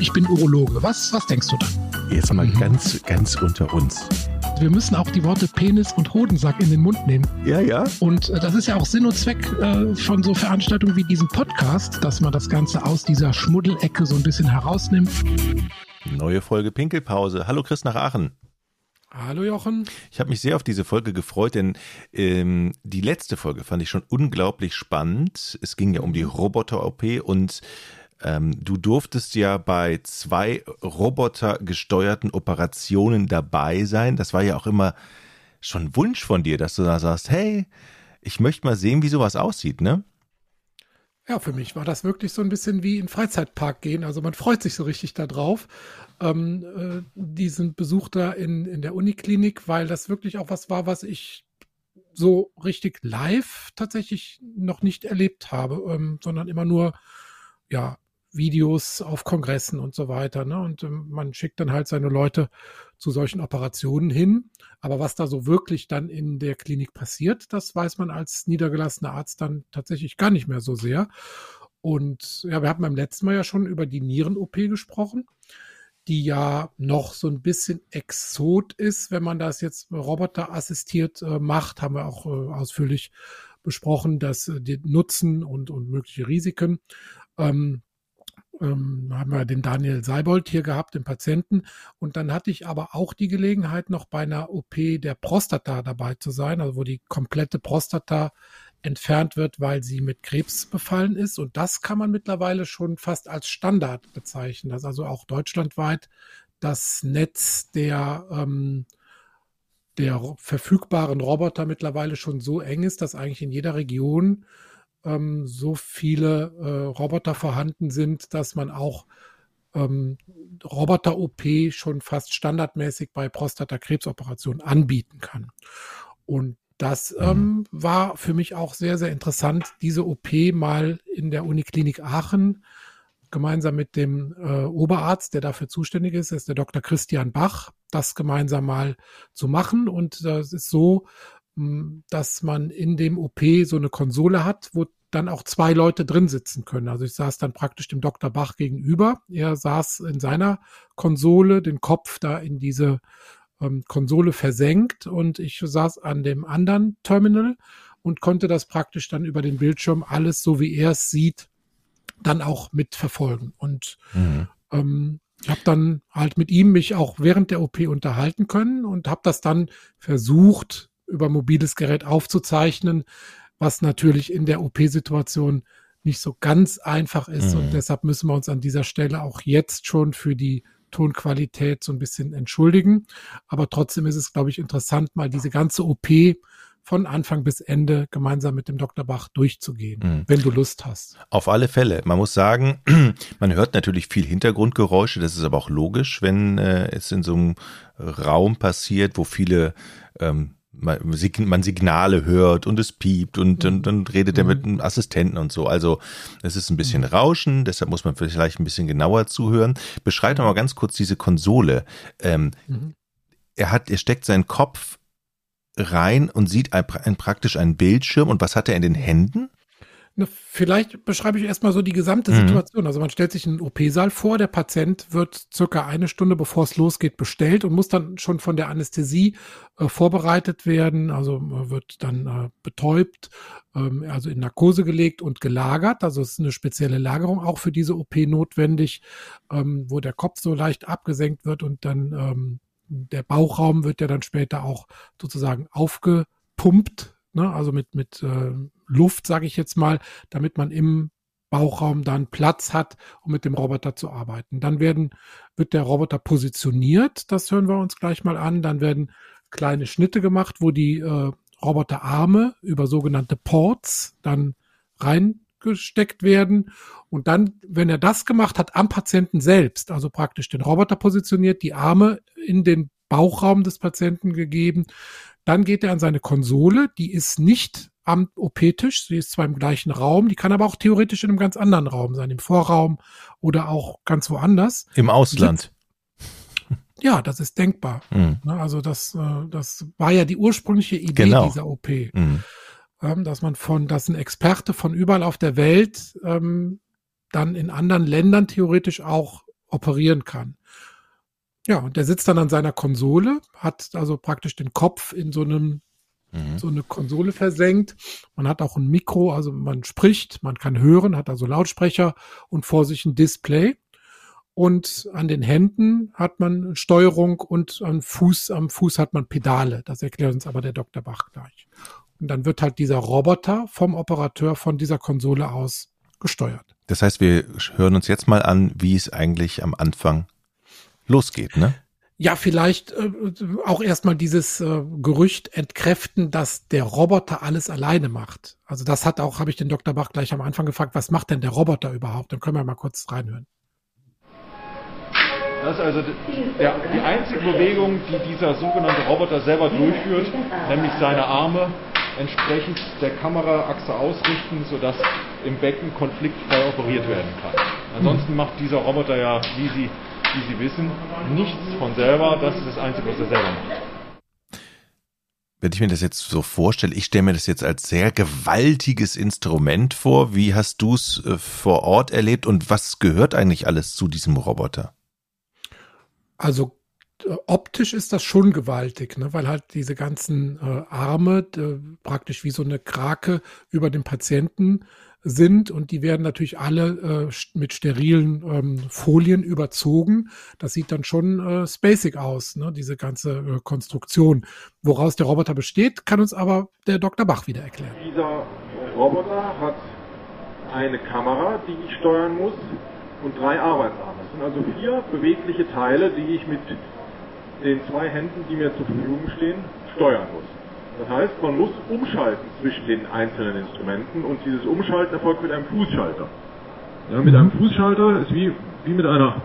ich bin Urologe. Was, was denkst du dann? Jetzt mal mhm. ganz, ganz unter uns. Wir müssen auch die Worte Penis und Hodensack in den Mund nehmen. Ja, ja. Und äh, das ist ja auch Sinn und Zweck äh, von so Veranstaltungen wie diesem Podcast, dass man das Ganze aus dieser Schmuddelecke so ein bisschen herausnimmt. Neue Folge Pinkelpause. Hallo Chris nach Aachen. Hallo Jochen. Ich habe mich sehr auf diese Folge gefreut, denn ähm, die letzte Folge fand ich schon unglaublich spannend. Es ging ja um die Roboter-OP und ähm, du durftest ja bei zwei robotergesteuerten Operationen dabei sein. Das war ja auch immer schon Wunsch von dir, dass du da sagst, hey, ich möchte mal sehen, wie sowas aussieht, ne? Ja, für mich war das wirklich so ein bisschen wie in Freizeitpark gehen. Also man freut sich so richtig darauf, ähm, äh, diesen Besuch da in, in der Uniklinik, weil das wirklich auch was war, was ich so richtig live tatsächlich noch nicht erlebt habe, ähm, sondern immer nur ja Videos auf Kongressen und so weiter. Ne? Und ähm, man schickt dann halt seine Leute zu solchen Operationen hin. Aber was da so wirklich dann in der Klinik passiert, das weiß man als niedergelassener Arzt dann tatsächlich gar nicht mehr so sehr. Und ja, wir hatten beim letzten Mal ja schon über die Nieren-OP gesprochen, die ja noch so ein bisschen exot ist, wenn man das jetzt roboterassistiert äh, macht, haben wir auch äh, ausführlich besprochen, dass äh, die Nutzen und, und mögliche Risiken. Ähm, ähm, haben wir den Daniel Seibold hier gehabt, den Patienten. Und dann hatte ich aber auch die Gelegenheit, noch bei einer OP der Prostata dabei zu sein, also wo die komplette Prostata entfernt wird, weil sie mit Krebs befallen ist. Und das kann man mittlerweile schon fast als Standard bezeichnen, dass also auch deutschlandweit das Netz der ähm, der verfügbaren Roboter mittlerweile schon so eng ist, dass eigentlich in jeder Region ähm, so viele äh, Roboter vorhanden sind, dass man auch ähm, Roboter-OP schon fast standardmäßig bei Prostatakrebsoperationen anbieten kann. Und das mhm. ähm, war für mich auch sehr, sehr interessant, diese OP mal in der Uniklinik Aachen gemeinsam mit dem äh, Oberarzt, der dafür zuständig ist, ist der Dr. Christian Bach, das gemeinsam mal zu machen. Und das ist so, dass man in dem OP so eine Konsole hat, wo dann auch zwei Leute drin sitzen können. Also ich saß dann praktisch dem Dr. Bach gegenüber. Er saß in seiner Konsole, den Kopf da in diese ähm, Konsole versenkt und ich saß an dem anderen Terminal und konnte das praktisch dann über den Bildschirm alles, so wie er es sieht, dann auch mitverfolgen. Und mhm. ähm, ich habe dann halt mit ihm mich auch während der OP unterhalten können und habe das dann versucht, über mobiles Gerät aufzuzeichnen, was natürlich in der OP-Situation nicht so ganz einfach ist. Mhm. Und deshalb müssen wir uns an dieser Stelle auch jetzt schon für die Tonqualität so ein bisschen entschuldigen. Aber trotzdem ist es, glaube ich, interessant, mal diese ganze OP von Anfang bis Ende gemeinsam mit dem Dr. Bach durchzugehen, mhm. wenn du Lust hast. Auf alle Fälle. Man muss sagen, man hört natürlich viel Hintergrundgeräusche. Das ist aber auch logisch, wenn äh, es in so einem Raum passiert, wo viele ähm, man Signale hört und es piept und, und dann redet er mit mhm. einem Assistenten und so. Also es ist ein bisschen mhm. Rauschen, deshalb muss man vielleicht ein bisschen genauer zuhören. Beschreib doch mal ganz kurz diese Konsole. Ähm, mhm. Er hat, er steckt seinen Kopf rein und sieht ein, ein, praktisch einen Bildschirm und was hat er in den Händen? Na, vielleicht beschreibe ich erstmal so die gesamte mhm. Situation. Also man stellt sich einen OP-Saal vor, der Patient wird circa eine Stunde bevor es losgeht bestellt und muss dann schon von der Anästhesie äh, vorbereitet werden. Also äh, wird dann äh, betäubt, ähm, also in Narkose gelegt und gelagert. Also es ist eine spezielle Lagerung auch für diese OP notwendig, ähm, wo der Kopf so leicht abgesenkt wird und dann ähm, der Bauchraum wird ja dann später auch sozusagen aufgepumpt ne? also mit, mit äh, Luft, sage ich jetzt mal, damit man im Bauchraum dann Platz hat, um mit dem Roboter zu arbeiten. Dann werden, wird der Roboter positioniert, das hören wir uns gleich mal an. Dann werden kleine Schnitte gemacht, wo die äh, Roboterarme über sogenannte Ports dann reingesteckt werden. Und dann, wenn er das gemacht hat, am Patienten selbst, also praktisch den Roboter positioniert, die Arme in den Bauchraum des Patienten gegeben, dann geht er an seine Konsole, die ist nicht am OP-Tisch, sie ist zwar im gleichen Raum, die kann aber auch theoretisch in einem ganz anderen Raum sein, im Vorraum oder auch ganz woanders. Im Ausland. Ja, das ist denkbar. Mhm. Also das, äh, das war ja die ursprüngliche Idee genau. dieser OP. Mhm. Dass man von, dass ein Experte von überall auf der Welt ähm, dann in anderen Ländern theoretisch auch operieren kann. Ja, und der sitzt dann an seiner Konsole, hat also praktisch den Kopf in so einem mhm. so eine Konsole versenkt. Man hat auch ein Mikro, also man spricht, man kann hören, hat also Lautsprecher und vor sich ein Display. Und an den Händen hat man Steuerung und am Fuß, am Fuß hat man Pedale. Das erklärt uns aber der Dr. Bach gleich. Und dann wird halt dieser Roboter vom Operateur von dieser Konsole aus gesteuert. Das heißt, wir hören uns jetzt mal an, wie es eigentlich am Anfang losgeht, ne? Ja, vielleicht äh, auch erstmal dieses äh, Gerücht entkräften, dass der Roboter alles alleine macht. Also das hat auch, habe ich den Dr. Bach gleich am Anfang gefragt, was macht denn der Roboter überhaupt? Dann können wir mal kurz reinhören. Das ist also der, die einzige Bewegung, die dieser sogenannte Roboter selber durchführt, nämlich seine Arme entsprechend der Kameraachse ausrichten, sodass im Becken konfliktfrei operiert werden kann. Ansonsten macht dieser Roboter ja, wie Sie wie Sie wissen, nichts von selber. Das ist das Einzige, was er selber macht. Wenn ich mir das jetzt so vorstelle, ich stelle mir das jetzt als sehr gewaltiges Instrument vor. Wie hast du es äh, vor Ort erlebt und was gehört eigentlich alles zu diesem Roboter? Also optisch ist das schon gewaltig, ne? weil halt diese ganzen äh, Arme äh, praktisch wie so eine Krake über den Patienten sind und die werden natürlich alle äh, mit sterilen ähm, Folien überzogen. Das sieht dann schon äh, spacig aus, ne? diese ganze äh, Konstruktion. Woraus der Roboter besteht, kann uns aber der Dr. Bach wieder erklären. Dieser Roboter hat eine Kamera, die ich steuern muss und drei Arbeitsarme. Das sind also vier bewegliche Teile, die ich mit den zwei Händen, die mir zur Verfügung stehen, steuern muss. Das heißt, man muss umschalten zwischen den einzelnen Instrumenten und dieses Umschalten erfolgt mit einem Fußschalter. Ja, mit einem Fußschalter ist wie, wie mit einer,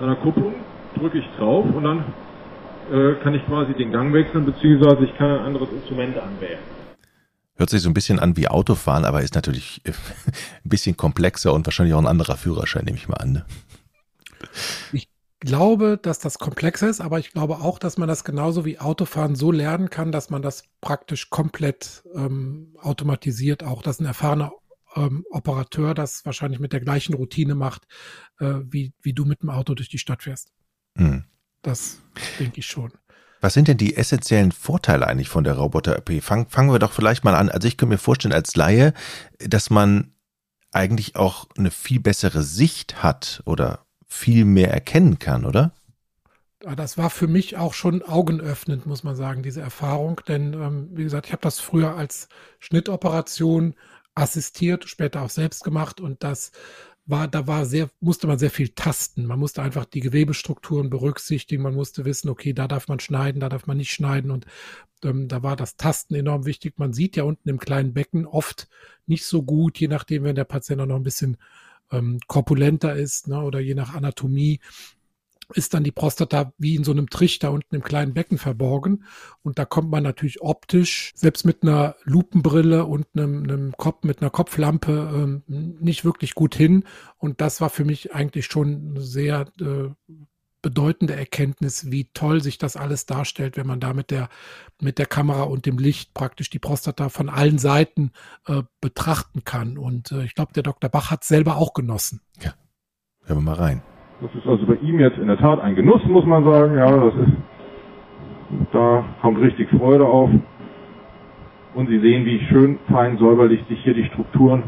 einer Kupplung, drücke ich drauf und dann äh, kann ich quasi den Gang wechseln, beziehungsweise ich kann ein anderes Instrument anwählen. Hört sich so ein bisschen an wie Autofahren, aber ist natürlich ein bisschen komplexer und wahrscheinlich auch ein anderer Führerschein, nehme ich mal an. Ne? Ich glaube, dass das komplexer ist, aber ich glaube auch, dass man das genauso wie Autofahren so lernen kann, dass man das praktisch komplett ähm, automatisiert, auch dass ein erfahrener ähm, Operateur das wahrscheinlich mit der gleichen Routine macht, äh, wie, wie du mit dem Auto durch die Stadt fährst. Mhm. Das denke ich schon. Was sind denn die essentiellen Vorteile eigentlich von der Roboter-OP? Fang, fangen wir doch vielleicht mal an. Also ich könnte mir vorstellen als Laie, dass man eigentlich auch eine viel bessere Sicht hat oder viel mehr erkennen kann, oder? Das war für mich auch schon augenöffnend, muss man sagen, diese Erfahrung. Denn, ähm, wie gesagt, ich habe das früher als Schnittoperation assistiert, später auch selbst gemacht und das war, da war sehr, musste man sehr viel tasten. Man musste einfach die Gewebestrukturen berücksichtigen. Man musste wissen, okay, da darf man schneiden, da darf man nicht schneiden. Und ähm, da war das Tasten enorm wichtig. Man sieht ja unten im kleinen Becken oft nicht so gut, je nachdem, wenn der Patient auch noch ein bisschen ähm, korpulenter ist ne, oder je nach Anatomie ist dann die Prostata wie in so einem Trichter unten im kleinen Becken verborgen. Und da kommt man natürlich optisch, selbst mit einer Lupenbrille und einem, einem Kopf, mit einer Kopflampe, ähm, nicht wirklich gut hin. Und das war für mich eigentlich schon sehr äh, bedeutende Erkenntnis, wie toll sich das alles darstellt, wenn man da mit der, mit der Kamera und dem Licht praktisch die Prostata von allen Seiten äh, betrachten kann. Und äh, ich glaube, der Dr. Bach hat selber auch genossen. Ja, hören wir mal rein. Das ist also bei ihm jetzt in der Tat ein Genuss, muss man sagen. Ja, das ist, da kommt richtig Freude auf. Und Sie sehen, wie schön fein säuberlich sich hier die Strukturen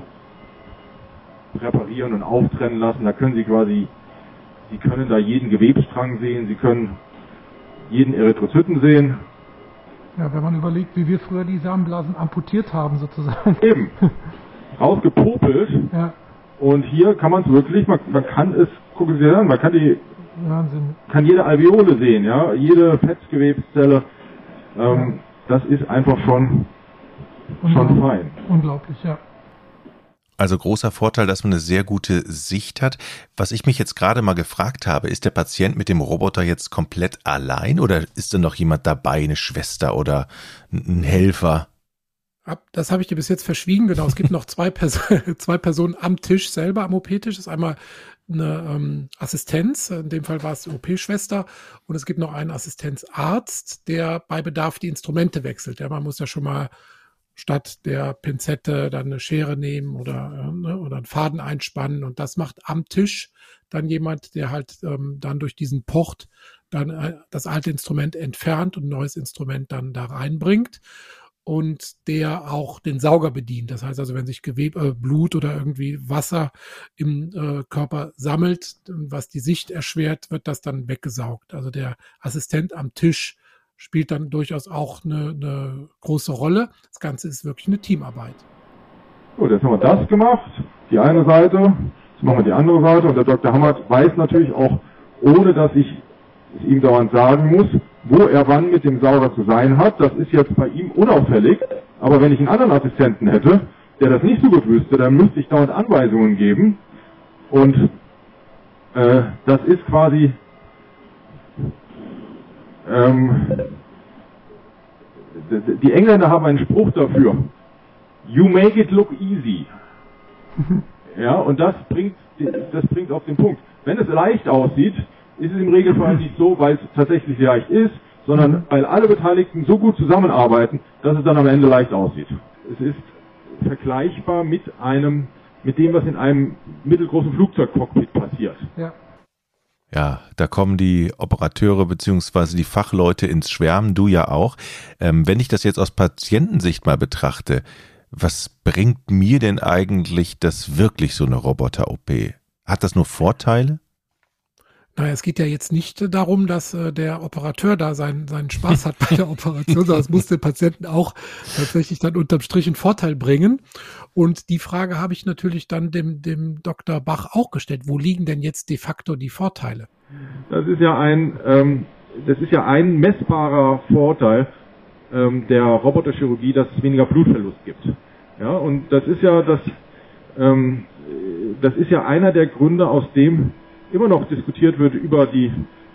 präparieren und auftrennen lassen. Da können Sie quasi Sie können da jeden Gewebstrang sehen, Sie können jeden Erythrozyten sehen. Ja, wenn man überlegt, wie wir früher die Samenblasen amputiert haben sozusagen. Eben. Rausgepopelt. Ja. Und hier kann man es wirklich, man, man kann es, gucken Sie an, man kann die, Wahnsinn. kann jede Alveole sehen, ja, jede Fettgewebszelle. Ähm, ja. Das ist einfach schon, schon fein. Unglaublich, ja. Also großer Vorteil, dass man eine sehr gute Sicht hat. Was ich mich jetzt gerade mal gefragt habe, ist der Patient mit dem Roboter jetzt komplett allein oder ist da noch jemand dabei, eine Schwester oder ein Helfer? Das habe ich dir bis jetzt verschwiegen. Genau, es gibt noch zwei, Pers zwei Personen am Tisch selber, am OP-Tisch. Das ist einmal eine ähm, Assistenz, in dem Fall war es die OP-Schwester, und es gibt noch einen Assistenzarzt, der bei Bedarf die Instrumente wechselt. Ja, man muss ja schon mal statt der Pinzette dann eine Schere nehmen oder, äh, ne, oder einen Faden einspannen. Und das macht am Tisch dann jemand, der halt ähm, dann durch diesen Pocht dann äh, das alte Instrument entfernt und ein neues Instrument dann da reinbringt und der auch den Sauger bedient. Das heißt also, wenn sich Gewebe, äh, Blut oder irgendwie Wasser im äh, Körper sammelt, was die Sicht erschwert, wird das dann weggesaugt. Also der Assistent am Tisch spielt dann durchaus auch eine, eine große Rolle. Das Ganze ist wirklich eine Teamarbeit. Gut, jetzt haben wir das gemacht, die eine Seite, jetzt machen wir die andere Seite und der Dr. Hammert weiß natürlich auch, ohne dass ich es ihm dauernd sagen muss, wo er wann mit dem Sauger zu sein hat. Das ist jetzt bei ihm unauffällig, aber wenn ich einen anderen Assistenten hätte, der das nicht so gut wüsste, dann müsste ich dauernd Anweisungen geben und äh, das ist quasi ähm, die Engländer haben einen Spruch dafür. You make it look easy. Ja, und das bringt, das bringt auf den Punkt. Wenn es leicht aussieht, ist es im Regelfall nicht so, weil es tatsächlich leicht ist, sondern weil alle Beteiligten so gut zusammenarbeiten, dass es dann am Ende leicht aussieht. Es ist vergleichbar mit einem, mit dem, was in einem mittelgroßen Flugzeugcockpit passiert. Ja. Ja, da kommen die Operateure beziehungsweise die Fachleute ins Schwärmen, du ja auch. Ähm, wenn ich das jetzt aus Patientensicht mal betrachte, was bringt mir denn eigentlich das wirklich so eine Roboter-OP? Hat das nur Vorteile? Naja, es geht ja jetzt nicht darum, dass äh, der Operateur da seinen, seinen Spaß hat bei der Operation, sondern es muss den Patienten auch tatsächlich dann unterm Strich einen Vorteil bringen. Und die Frage habe ich natürlich dann dem, dem Dr. Bach auch gestellt. Wo liegen denn jetzt de facto die Vorteile? Das ist ja ein, ähm, das ist ja ein messbarer Vorteil ähm, der Roboterchirurgie, dass es weniger Blutverlust gibt. Ja, und das ist ja das, ähm, das ist ja einer der Gründe, aus dem immer noch diskutiert wird über die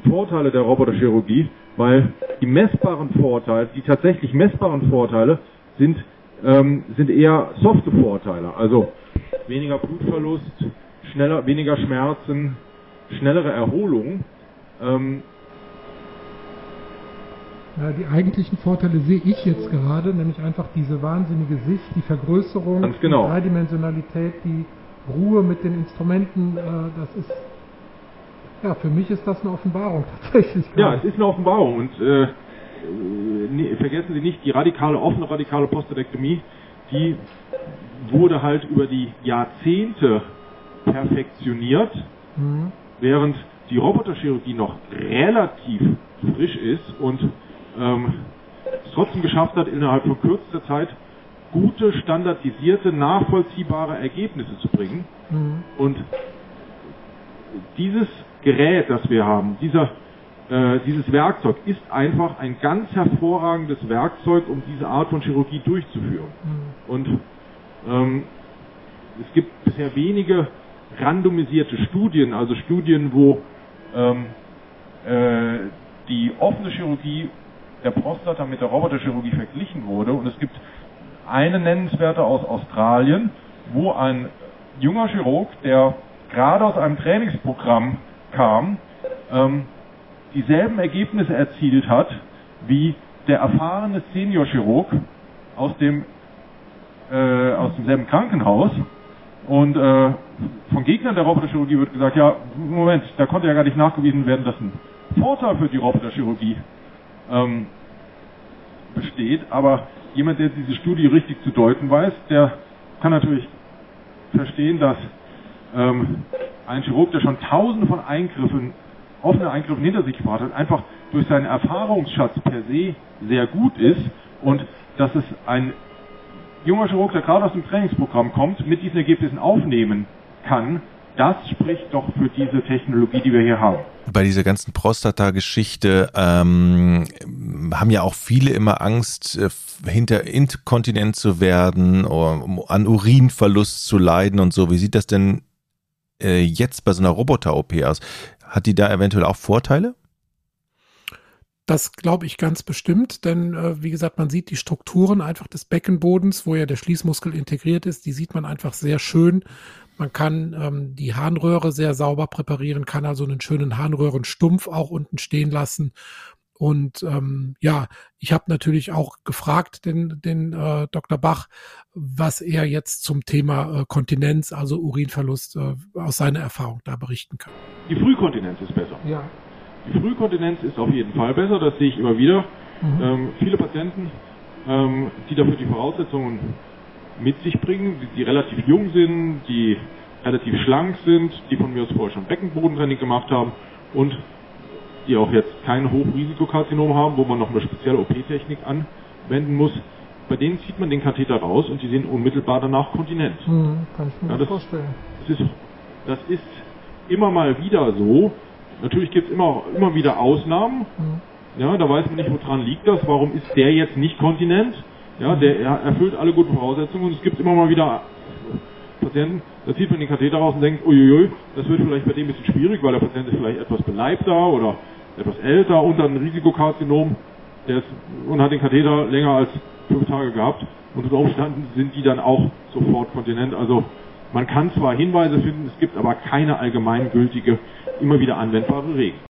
Vorteile der Roboterchirurgie, weil die messbaren Vorteile, die tatsächlich messbaren Vorteile sind, ähm, sind eher softe Vorteile. Also weniger Blutverlust, schneller, weniger Schmerzen, schnellere Erholung. Ähm, ja, die eigentlichen Vorteile sehe ich jetzt gerade, nämlich einfach diese wahnsinnige Sicht, die Vergrößerung, genau. die Dreidimensionalität, die Ruhe mit den Instrumenten, äh, das ist ja, für mich ist das eine Offenbarung tatsächlich. Ja, es ist eine Offenbarung und äh, nee, vergessen Sie nicht, die radikale, offene radikale Prostatektomie, die wurde halt über die Jahrzehnte perfektioniert, mhm. während die Roboterchirurgie noch relativ frisch ist und ähm, es trotzdem geschafft hat, innerhalb von kürzester Zeit gute, standardisierte, nachvollziehbare Ergebnisse zu bringen. Mhm. Und dieses Gerät, das wir haben, dieser, äh, dieses Werkzeug ist einfach ein ganz hervorragendes Werkzeug, um diese Art von Chirurgie durchzuführen. Mhm. Und ähm, es gibt bisher wenige randomisierte Studien, also Studien, wo ähm, äh, die offene Chirurgie der Prostata mit der Roboterchirurgie verglichen wurde. Und es gibt eine nennenswerte aus Australien, wo ein junger Chirurg, der gerade aus einem Trainingsprogramm kam, ähm, dieselben Ergebnisse erzielt hat wie der erfahrene Seniorchirurg aus dem äh, aus demselben Krankenhaus. Und äh, von Gegnern der Roboterchirurgie wird gesagt, ja, Moment, da konnte ja gar nicht nachgewiesen werden, dass ein Vorteil für die Roboterchirurgie ähm, besteht, aber jemand, der diese Studie richtig zu deuten weiß, der kann natürlich verstehen, dass ähm, ein Chirurg, der schon tausende von Eingriffen, offene Eingriffen hinter sich gebracht hat, einfach durch seinen Erfahrungsschatz per se sehr gut ist und dass es ein junger Chirurg, der gerade aus dem Trainingsprogramm kommt, mit diesen Ergebnissen aufnehmen kann, das spricht doch für diese Technologie, die wir hier haben. Bei dieser ganzen Prostata-Geschichte ähm, haben ja auch viele immer Angst, äh, hinter inkontinent zu werden oder an Urinverlust zu leiden und so. Wie sieht das denn äh, jetzt bei so einer Roboter-OP aus? Hat die da eventuell auch Vorteile? Das glaube ich ganz bestimmt, denn äh, wie gesagt, man sieht die Strukturen einfach des Beckenbodens, wo ja der Schließmuskel integriert ist, die sieht man einfach sehr schön. Man kann ähm, die Harnröhre sehr sauber präparieren, kann also einen schönen Harnröhrenstumpf auch unten stehen lassen Und ähm, ja, ich habe natürlich auch gefragt den, den äh, Dr. Bach, was er jetzt zum Thema äh, Kontinenz, also Urinverlust, äh, aus seiner Erfahrung da berichten kann. Die Frühkontinenz ist besser. Ja. Die Frühkontinenz ist auf jeden Fall besser, das sehe ich immer wieder. Mhm. Ähm, viele Patienten, ähm, die dafür die Voraussetzungen mit sich bringen, die, die, relativ jung sind, die relativ schlank sind, die von mir aus vorher schon Beckenbodentraining gemacht haben und die auch jetzt kein Hochrisikokarzinom haben, wo man noch eine spezielle OP-Technik anwenden muss. Bei denen zieht man den Katheter raus und die sind unmittelbar danach kontinent. Mhm, kann ich mir ja, das, vorstellen. Das ist, das ist immer mal wieder so, Natürlich gibt es immer, immer wieder Ausnahmen. Mhm. Ja, da weiß man nicht, woran liegt das. Warum ist der jetzt nicht kontinent? Ja, der erfüllt alle guten Voraussetzungen und es gibt immer mal wieder Patienten, da zieht man den Katheter raus und denkt, uiuiui, das wird vielleicht bei dem ein bisschen schwierig, weil der Patient ist vielleicht etwas beleibter oder etwas älter und dann ein Risikokarzinom der ist, und hat den Katheter länger als fünf Tage gehabt und unter Umständen sind die dann auch sofort kontinent. Also man kann zwar Hinweise finden, es gibt aber keine allgemeingültige, immer wieder anwendbare Regel.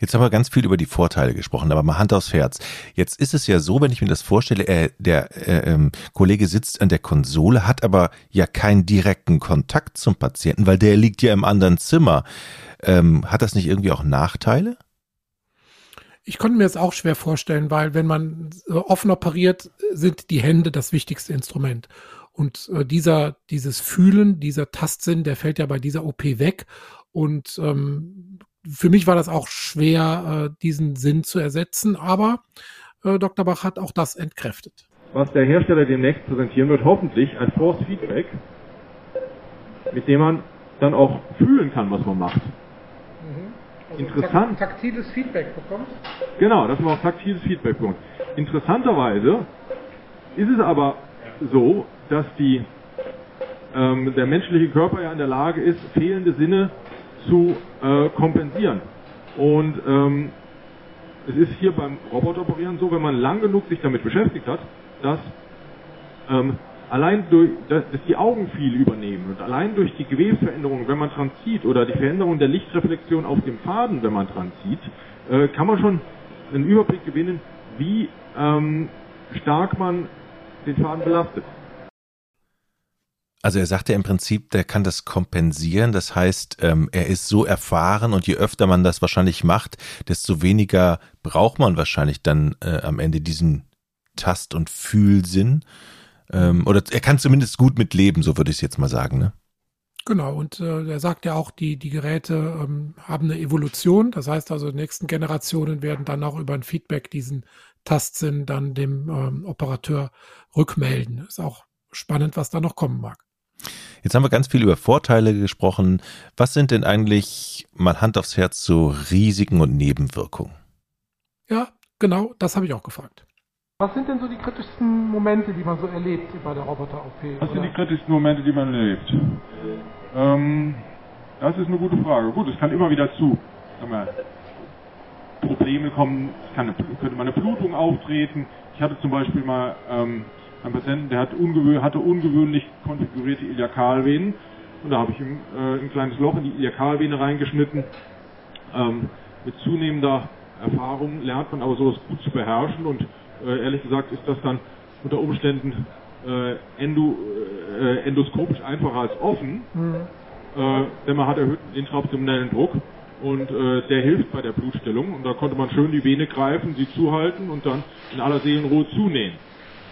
Jetzt haben wir ganz viel über die Vorteile gesprochen, aber mal Hand aufs Herz. Jetzt ist es ja so, wenn ich mir das vorstelle, äh, der äh, ähm, Kollege sitzt an der Konsole, hat aber ja keinen direkten Kontakt zum Patienten, weil der liegt ja im anderen Zimmer. Ähm, hat das nicht irgendwie auch Nachteile? Ich konnte mir das auch schwer vorstellen, weil wenn man offen operiert, sind die Hände das wichtigste Instrument. Und äh, dieser, dieses Fühlen, dieser Tastsinn, der fällt ja bei dieser OP weg. Und ähm, für mich war das auch schwer, äh, diesen Sinn zu ersetzen, aber äh, Dr. Bach hat auch das entkräftet. Was der Hersteller demnächst präsentieren wird, hoffentlich ein Force Feedback, mit dem man dann auch fühlen kann, was man macht. Mhm. Also Interessant. Taktiles Feedback bekommt? Genau, dass man auch taktiles Feedback bekommt. Interessanterweise ist es aber so, dass die, ähm, der menschliche Körper ja in der Lage ist, fehlende Sinne zu äh, kompensieren. Und ähm, es ist hier beim Roboteroperieren so, wenn man lang genug sich damit beschäftigt hat, dass ähm, allein durch, dass, die Augen viel übernehmen und allein durch die Gewebsveränderung, wenn man dran zieht, oder die Veränderung der Lichtreflexion auf dem Faden, wenn man dran zieht, äh, kann man schon einen Überblick gewinnen, wie ähm, stark man den Faden belastet. Also er sagt ja im Prinzip, der kann das kompensieren. Das heißt, ähm, er ist so erfahren und je öfter man das wahrscheinlich macht, desto weniger braucht man wahrscheinlich dann äh, am Ende diesen Tast- und Fühlsinn. Ähm, oder er kann zumindest gut mit leben, so würde ich es jetzt mal sagen. Ne? Genau, und äh, er sagt ja auch, die, die Geräte ähm, haben eine Evolution. Das heißt also, die nächsten Generationen werden dann auch über ein Feedback diesen Tastsinn dann dem ähm, Operateur rückmelden. Ist auch spannend, was da noch kommen mag. Jetzt haben wir ganz viel über Vorteile gesprochen. Was sind denn eigentlich, mal Hand aufs Herz, so Risiken und Nebenwirkungen? Ja, genau, das habe ich auch gefragt. Was sind denn so die kritischsten Momente, die man so erlebt bei der Roboter-OP? Was sind die kritischsten Momente, die man erlebt? Ähm, das ist eine gute Frage. Gut, es kann immer wieder zu wir, Probleme kommen. Es kann eine, könnte mal eine Blutung auftreten. Ich hatte zum Beispiel mal ähm, ein Patienten, der hat ungewö hatte ungewöhnlich konfigurierte Iliakalvenen und da habe ich ihm äh, ein kleines Loch in die Iliakalvene reingeschnitten. Ähm, mit zunehmender Erfahrung lernt man aber sowas gut zu beherrschen und äh, ehrlich gesagt ist das dann unter Umständen äh, endo, äh, endoskopisch einfacher als offen, mhm. Äh, denn man hat erhöhten intraabdominellen Druck und äh, der hilft bei der Blutstellung und da konnte man schön die Vene greifen, sie zuhalten und dann in aller Seelenruhe zunähen.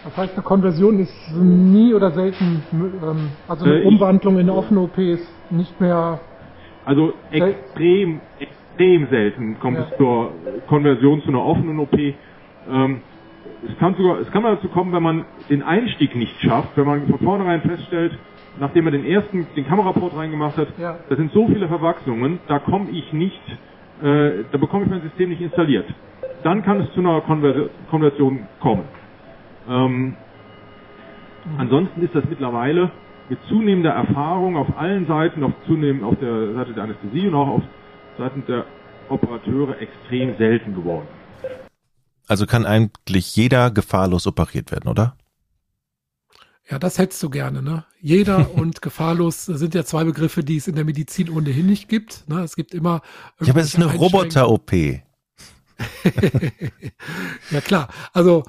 Das heißt, eine Konversion ist nie oder selten, ähm, also eine äh, Umwandlung in offene OP ist nicht mehr. Also extrem, extrem selten kommt ja. es zur Konversion zu einer offenen OP. Ähm, es kann sogar, es kann dazu kommen, wenn man den Einstieg nicht schafft, wenn man von vornherein feststellt, nachdem man den ersten, den Kameraport reingemacht hat, ja. da sind so viele Verwachsungen, da komme ich nicht, äh, da bekomme ich mein System nicht installiert. Dann kann es zu einer Konversion kommen. Ähm, ansonsten ist das mittlerweile mit zunehmender Erfahrung auf allen Seiten, auf zunehmend auf der Seite der Anästhesie und auch auf Seiten der Operateure extrem selten geworden. Also kann eigentlich jeder gefahrlos operiert werden, oder? Ja, das hättest du gerne, ne? Jeder und gefahrlos sind ja zwei Begriffe, die es in der Medizin ohnehin nicht gibt. Ne? Es gibt immer. Ja, aber es ist eine Roboter-OP. ja klar, also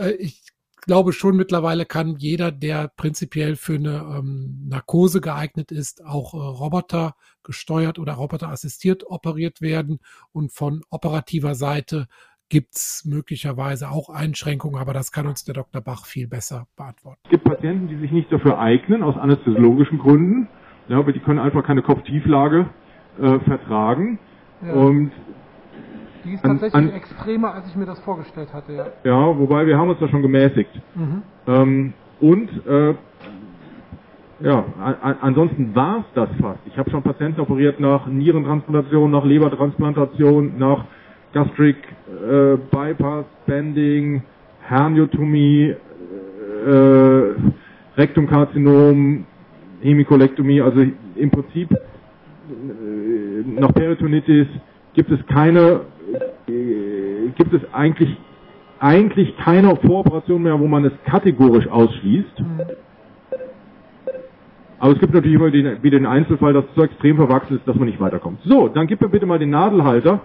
äh, ich glaube schon mittlerweile kann jeder, der prinzipiell für eine ähm, Narkose geeignet ist, auch äh, Roboter gesteuert oder Roboter assistiert operiert werden und von operativer Seite gibt's möglicherweise auch Einschränkungen, aber das kann uns der Dr. Bach viel besser beantworten. Es gibt Patienten, die sich nicht dafür eignen, aus anästhesiologischen Gründen, ja, aber die können einfach keine Kopftieflage äh, vertragen. Ja. Und die ist tatsächlich an, an, extremer, als ich mir das vorgestellt hatte, ja. Ja, wobei wir haben uns da schon gemäßigt. Mhm. Ähm, und äh, ja, an, ansonsten war es das fast. Ich habe schon Patienten operiert nach Nierentransplantation, nach Lebertransplantation, nach Gastric äh, Bypass, Bending, Herniotomie, äh, Rektumkarzinom, Hemikolektomie, also im Prinzip äh, nach Peritonitis gibt es keine, äh, gibt es eigentlich eigentlich keine Voroperation mehr, wo man es kategorisch ausschließt. Mhm. Aber es gibt natürlich immer den, wieder den Einzelfall, dass es so extrem verwachsen ist, dass man nicht weiterkommt. So, dann gib mir bitte mal den Nadelhalter.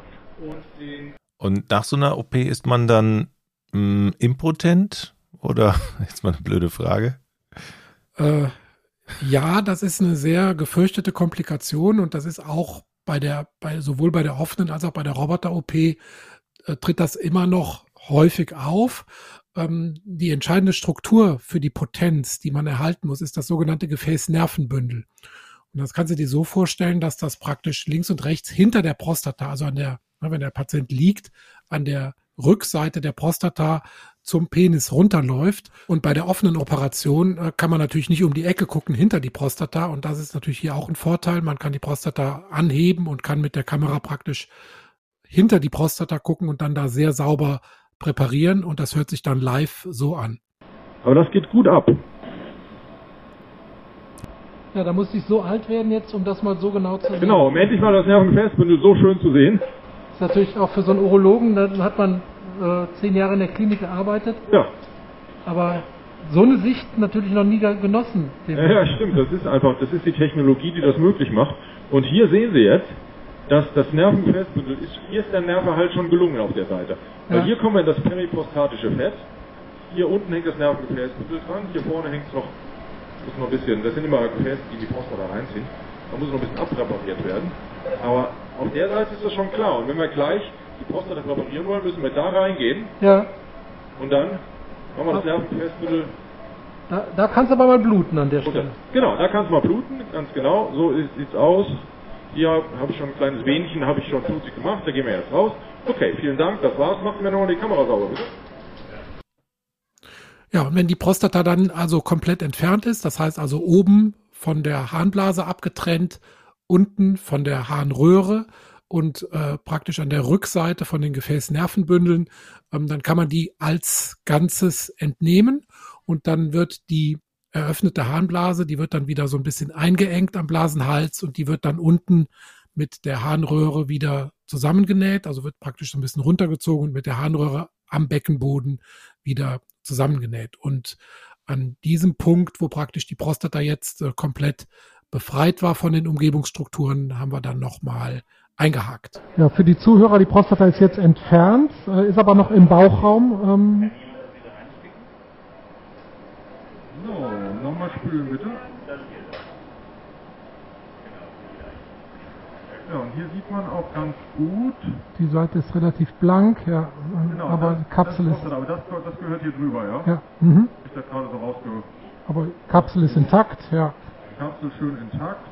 Und nach so einer OP ist man dann mh, mm, impotent? Oder jetzt mal eine blöde Frage. Äh, ja, das ist eine sehr gefürchtete Komplikation und das ist auch bei der, bei, sowohl bei der offenen als auch bei der Roboter-OP äh, tritt das immer noch häufig auf. Ähm, die entscheidende Struktur für die Potenz, die man erhalten muss, ist das sogenannte Gefäßnervenbündel. Und das kannst du dir so vorstellen, dass das praktisch links und rechts hinter der Prostata, also an der, wenn der Patient liegt, an der Rückseite der Prostata zum Penis runterläuft. Und bei der offenen Operation äh, kann man natürlich nicht um die Ecke gucken hinter die Prostata. Und das ist natürlich hier auch ein Vorteil. Man kann die Prostata anheben und kann mit der Kamera praktisch hinter die Prostata gucken und dann da sehr sauber präparieren. Und das hört sich dann live so an. Aber das geht gut ab. Ja, da muss ich so alt werden jetzt, um das mal so genau zu sehen. Genau, um endlich mal das Nervengefäßbündel so schön zu sehen. Das ist natürlich auch für so einen Urologen, dann hat man äh, zehn Jahre in der Klinik gearbeitet. Ja. Aber so eine Sicht natürlich noch nie genossen. Ja, ja, stimmt. Das ist einfach, das ist die Technologie, die das möglich macht. Und hier sehen Sie jetzt, dass das Nervengefäßbündel ist, hier ist der Nervenhalt schon gelungen auf der Seite. Weil hier kommen wir in das periprostatische Fett. Hier unten hängt das Nervengefäßbündel dran, hier vorne hängt es noch, muss noch ein bisschen, das sind immer Gefäße, die die Prostata reinziehen. Da muss noch ein bisschen abpräpariert werden. Aber auf der Seite ist das schon klar. Und wenn wir gleich die Prostata präparieren wollen, müssen wir da reingehen. Ja. Und dann machen wir das Nervengefäßmittel. Da, da kannst du aber mal bluten an der Stelle. Genau, da kannst du mal bluten, ganz genau. So sieht es aus. Hier habe ich schon ein kleines Vänchen, habe ich schon flutig gemacht, da gehen wir jetzt raus. Okay, vielen Dank, das war's. Machen wir nochmal die Kamera sauber, bitte. Ja, und wenn die Prostata dann also komplett entfernt ist, das heißt also oben von der Harnblase abgetrennt, unten von der Harnröhre und äh, praktisch an der Rückseite von den Gefäßnervenbündeln, ähm, dann kann man die als Ganzes entnehmen und dann wird die eröffnete Harnblase, die wird dann wieder so ein bisschen eingeengt am Blasenhals und die wird dann unten mit der Harnröhre wieder zusammengenäht, also wird praktisch so ein bisschen runtergezogen und mit der Harnröhre am Beckenboden wieder zusammengenäht. Und an diesem Punkt, wo praktisch die Prostata jetzt äh, komplett befreit war von den Umgebungsstrukturen, haben wir dann nochmal eingehakt. Ja, für die Zuhörer, die Prostata ist jetzt entfernt, äh, ist aber noch im Bauchraum. Ähm. So, nochmal spülen bitte. Ja, und hier sieht man auch ganz gut. Die Seite ist relativ blank, ja. Genau, aber das, die Kapsel ist. Aber das, das, gehört hier drüber, ja? Ja. Mhm. Ich da gerade so rausge. Aber die Kapsel ist intakt, ja. Die Kapsel schön intakt.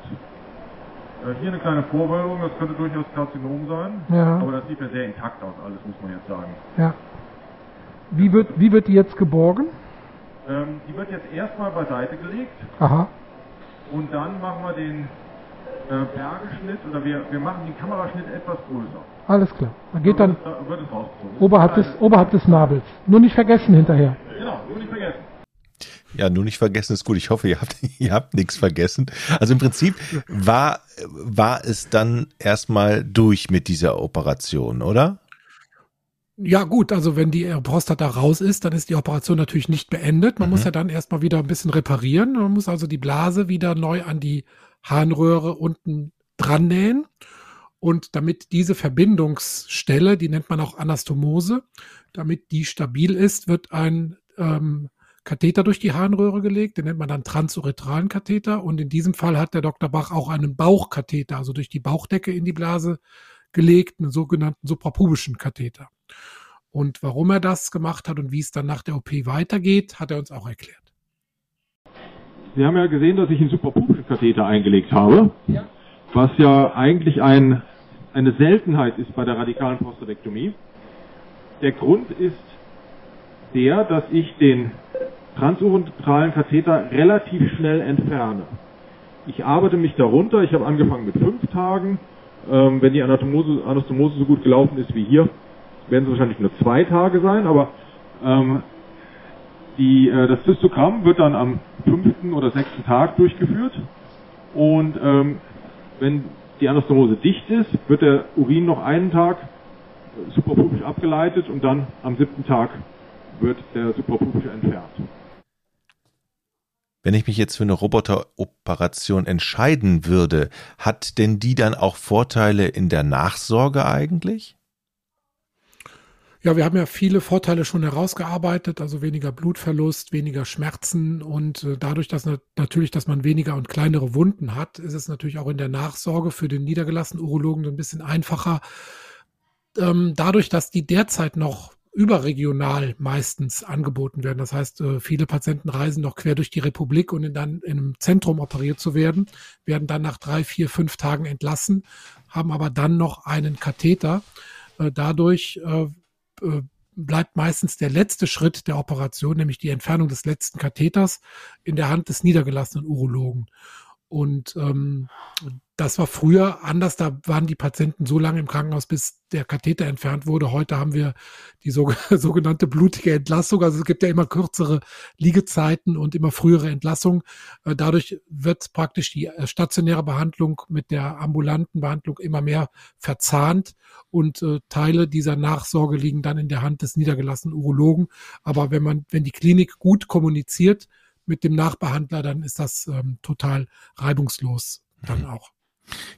Äh, hier eine kleine Vorwölbung, das könnte durchaus Karzinom sein. Ja. Aber das sieht mir sehr intakt aus, alles muss man jetzt sagen. Ja. Wie wird, wie wird die jetzt geborgen? Ähm, die wird jetzt erstmal beiseite gelegt. Aha. Und dann machen wir den äh, Bergeschnitt oder wir, wir machen den Kameraschnitt etwas größer. Alles klar. Dann geht dann, dann wird es rausgezogen. Oberhalb des, oberhalb des Nabels. Nur nicht vergessen hinterher. Genau, nur nicht vergessen. Ja, nur nicht vergessen ist gut. Ich hoffe, ihr habt, ihr habt nichts vergessen. Also im Prinzip war, war es dann erstmal durch mit dieser Operation, oder? Ja, gut, also wenn die Prostata raus ist, dann ist die Operation natürlich nicht beendet. Man mhm. muss ja dann erstmal wieder ein bisschen reparieren. Man muss also die Blase wieder neu an die Harnröhre unten dran nähen. Und damit diese Verbindungsstelle, die nennt man auch Anastomose, damit die stabil ist, wird ein ähm, Katheter durch die Harnröhre gelegt, den nennt man dann transuretralen Katheter. Und in diesem Fall hat der Dr. Bach auch einen Bauchkatheter, also durch die Bauchdecke in die Blase gelegt, einen sogenannten suprapubischen Katheter. Und warum er das gemacht hat und wie es dann nach der OP weitergeht, hat er uns auch erklärt. Sie haben ja gesehen, dass ich einen suprapubischen Katheter eingelegt habe, ja. was ja eigentlich ein, eine Seltenheit ist bei der radikalen Prostatektomie. Der Grund ist der, dass ich den transuretralen Katheter relativ schnell entferne. Ich arbeite mich darunter, ich habe angefangen mit fünf Tagen. Ähm, wenn die Anatomose, Anastomose so gut gelaufen ist wie hier, werden es wahrscheinlich nur zwei Tage sein, aber ähm, die, äh, das Zystogramm wird dann am fünften oder sechsten Tag durchgeführt und ähm, wenn die Anastomose dicht ist, wird der Urin noch einen Tag superpupisch abgeleitet und dann am siebten Tag wird der superpupusche entfernt. Wenn ich mich jetzt für eine Roboteroperation entscheiden würde, hat denn die dann auch Vorteile in der Nachsorge eigentlich? Ja, wir haben ja viele Vorteile schon herausgearbeitet, also weniger Blutverlust, weniger Schmerzen und äh, dadurch, dass natürlich, dass man weniger und kleinere Wunden hat, ist es natürlich auch in der Nachsorge für den niedergelassenen Urologen ein bisschen einfacher. Ähm, dadurch, dass die derzeit noch überregional meistens angeboten werden. Das heißt, äh, viele Patienten reisen noch quer durch die Republik und dann einem Zentrum operiert zu werden, werden dann nach drei, vier, fünf Tagen entlassen, haben aber dann noch einen Katheter. Äh, dadurch äh, bleibt meistens der letzte Schritt der Operation, nämlich die Entfernung des letzten Katheters, in der Hand des niedergelassenen Urologen. Und ähm, das war früher anders. Da waren die Patienten so lange im Krankenhaus, bis der Katheter entfernt wurde. Heute haben wir die so, sogenannte blutige Entlassung. Also es gibt ja immer kürzere Liegezeiten und immer frühere Entlassung. Äh, dadurch wird praktisch die äh, stationäre Behandlung mit der ambulanten Behandlung immer mehr verzahnt und äh, Teile dieser Nachsorge liegen dann in der Hand des niedergelassenen Urologen. Aber wenn man, wenn die Klinik gut kommuniziert mit dem Nachbehandler, dann ist das ähm, total reibungslos dann mhm. auch.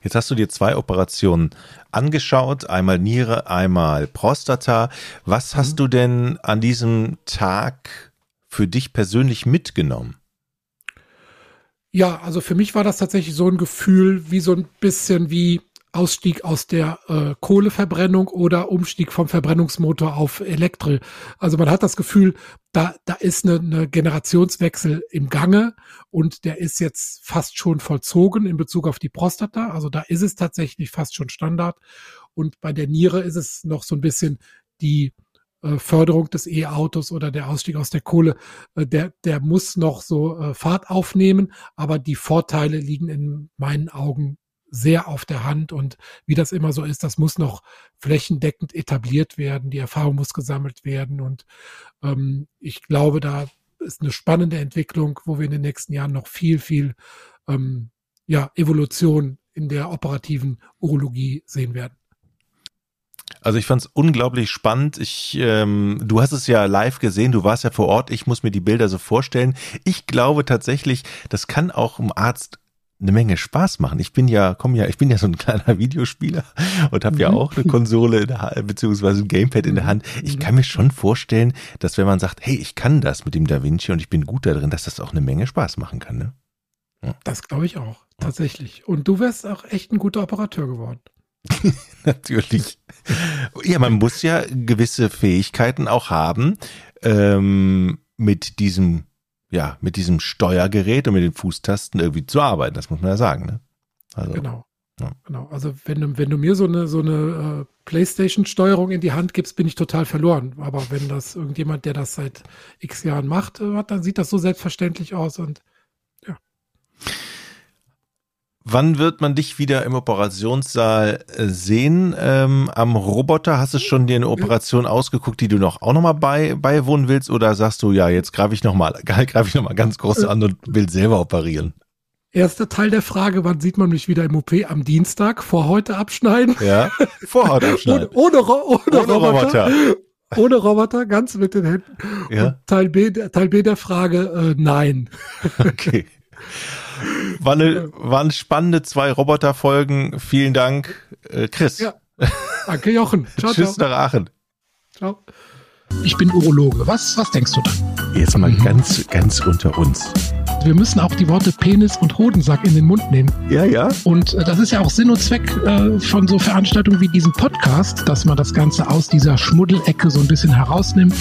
Jetzt hast du dir zwei Operationen angeschaut, einmal Niere, einmal Prostata. Was hast mhm. du denn an diesem Tag für dich persönlich mitgenommen? Ja, also für mich war das tatsächlich so ein Gefühl, wie so ein bisschen wie Ausstieg aus der äh, Kohleverbrennung oder Umstieg vom Verbrennungsmotor auf Elektro. Also man hat das Gefühl, da, da ist eine, eine Generationswechsel im Gange und der ist jetzt fast schon vollzogen in Bezug auf die Prostata. Also da ist es tatsächlich fast schon Standard. Und bei der Niere ist es noch so ein bisschen die äh, Förderung des E-Autos oder der Ausstieg aus der Kohle, äh, der, der muss noch so äh, Fahrt aufnehmen, aber die Vorteile liegen in meinen Augen sehr auf der Hand und wie das immer so ist, das muss noch flächendeckend etabliert werden, die Erfahrung muss gesammelt werden und ähm, ich glaube, da ist eine spannende Entwicklung, wo wir in den nächsten Jahren noch viel, viel ähm, ja, Evolution in der operativen Urologie sehen werden. Also ich fand es unglaublich spannend. Ich, ähm, du hast es ja live gesehen, du warst ja vor Ort. Ich muss mir die Bilder so vorstellen. Ich glaube tatsächlich, das kann auch im Arzt eine Menge Spaß machen. Ich bin ja, komm ja, ich bin ja so ein kleiner Videospieler und habe mhm. ja auch eine Konsole in der Hand, beziehungsweise ein Gamepad in der Hand. Ich mhm. kann mir schon vorstellen, dass wenn man sagt, hey, ich kann das mit dem Da Vinci und ich bin gut da drin, dass das auch eine Menge Spaß machen kann. Ne? Ja. Das glaube ich auch, tatsächlich. Und du wärst auch echt ein guter Operateur geworden. Natürlich. Ja, man muss ja gewisse Fähigkeiten auch haben, ähm, mit diesem ja, mit diesem Steuergerät und mit den Fußtasten irgendwie zu arbeiten. Das muss man ja sagen, ne? Also, genau. Ja. Genau. Also wenn du, wenn du mir so eine, so eine äh, Playstation-Steuerung in die Hand gibst, bin ich total verloren. Aber wenn das irgendjemand, der das seit x Jahren macht, äh, dann sieht das so selbstverständlich aus und Wann wird man dich wieder im Operationssaal äh, sehen? Ähm, am Roboter hast du schon dir eine Operation ausgeguckt, die du noch auch nochmal bei, beiwohnen willst? Oder sagst du, ja, jetzt greife ich nochmal, greife ich nochmal ganz groß an und will selber operieren? Erster Teil der Frage, wann sieht man mich wieder im OP? Am Dienstag, vor heute abschneiden? Ja, vor heute abschneiden. ohne, ohne, ohne, ohne Roboter. Roboter. Ohne Roboter, ganz mit den Händen. Ja. Teil B, Teil B der Frage, äh, nein. Okay. War eine, waren spannende zwei Roboterfolgen. Vielen Dank, äh, Chris. Ja. Danke, Jochen. Ciao, Tschüss ciao. nach Aachen. Ciao. Ich bin Urologe. Was, was denkst du da? Jetzt mal ganz, ganz unter uns. Wir müssen auch die Worte Penis und Hodensack in den Mund nehmen. Ja, ja. Und äh, das ist ja auch Sinn und Zweck äh, von so Veranstaltungen wie diesem Podcast, dass man das Ganze aus dieser Schmuddelecke so ein bisschen herausnimmt.